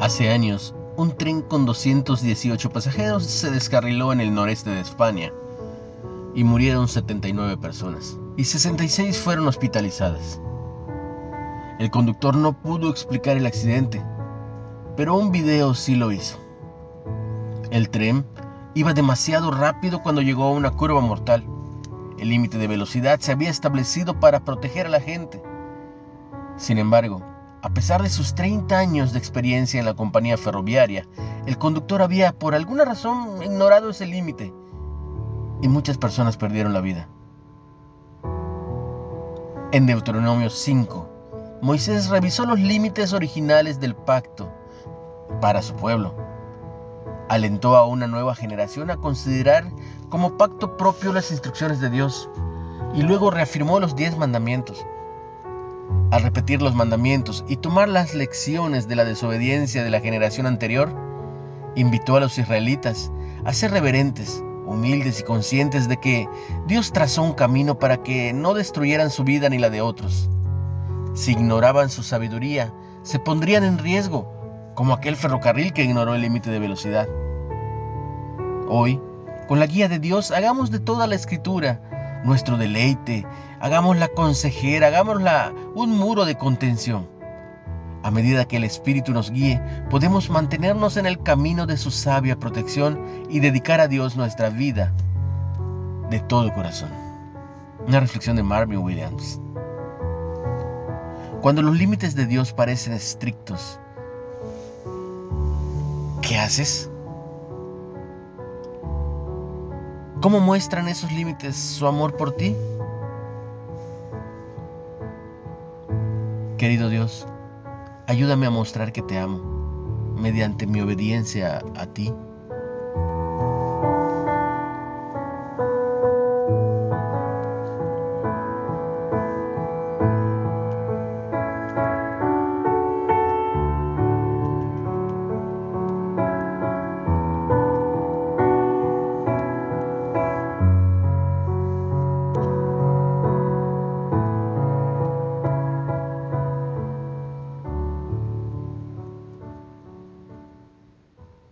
Hace años, un tren con 218 pasajeros se descarriló en el noreste de España y murieron 79 personas y 66 fueron hospitalizadas. El conductor no pudo explicar el accidente, pero un video sí lo hizo. El tren iba demasiado rápido cuando llegó a una curva mortal. El límite de velocidad se había establecido para proteger a la gente. Sin embargo, a pesar de sus 30 años de experiencia en la compañía ferroviaria, el conductor había por alguna razón ignorado ese límite y muchas personas perdieron la vida. En Deuteronomio 5, Moisés revisó los límites originales del pacto para su pueblo. Alentó a una nueva generación a considerar como pacto propio las instrucciones de Dios y luego reafirmó los diez mandamientos. Al repetir los mandamientos y tomar las lecciones de la desobediencia de la generación anterior, invitó a los israelitas a ser reverentes, humildes y conscientes de que Dios trazó un camino para que no destruyeran su vida ni la de otros. Si ignoraban su sabiduría, se pondrían en riesgo, como aquel ferrocarril que ignoró el límite de velocidad. Hoy, con la guía de Dios, hagamos de toda la escritura nuestro deleite, hagámosla consejera, hagámosla un muro de contención. A medida que el Espíritu nos guíe, podemos mantenernos en el camino de su sabia protección y dedicar a Dios nuestra vida de todo corazón. Una reflexión de Marvin Williams. Cuando los límites de Dios parecen estrictos, ¿qué haces? ¿Cómo muestran esos límites su amor por ti? Querido Dios, ayúdame a mostrar que te amo mediante mi obediencia a ti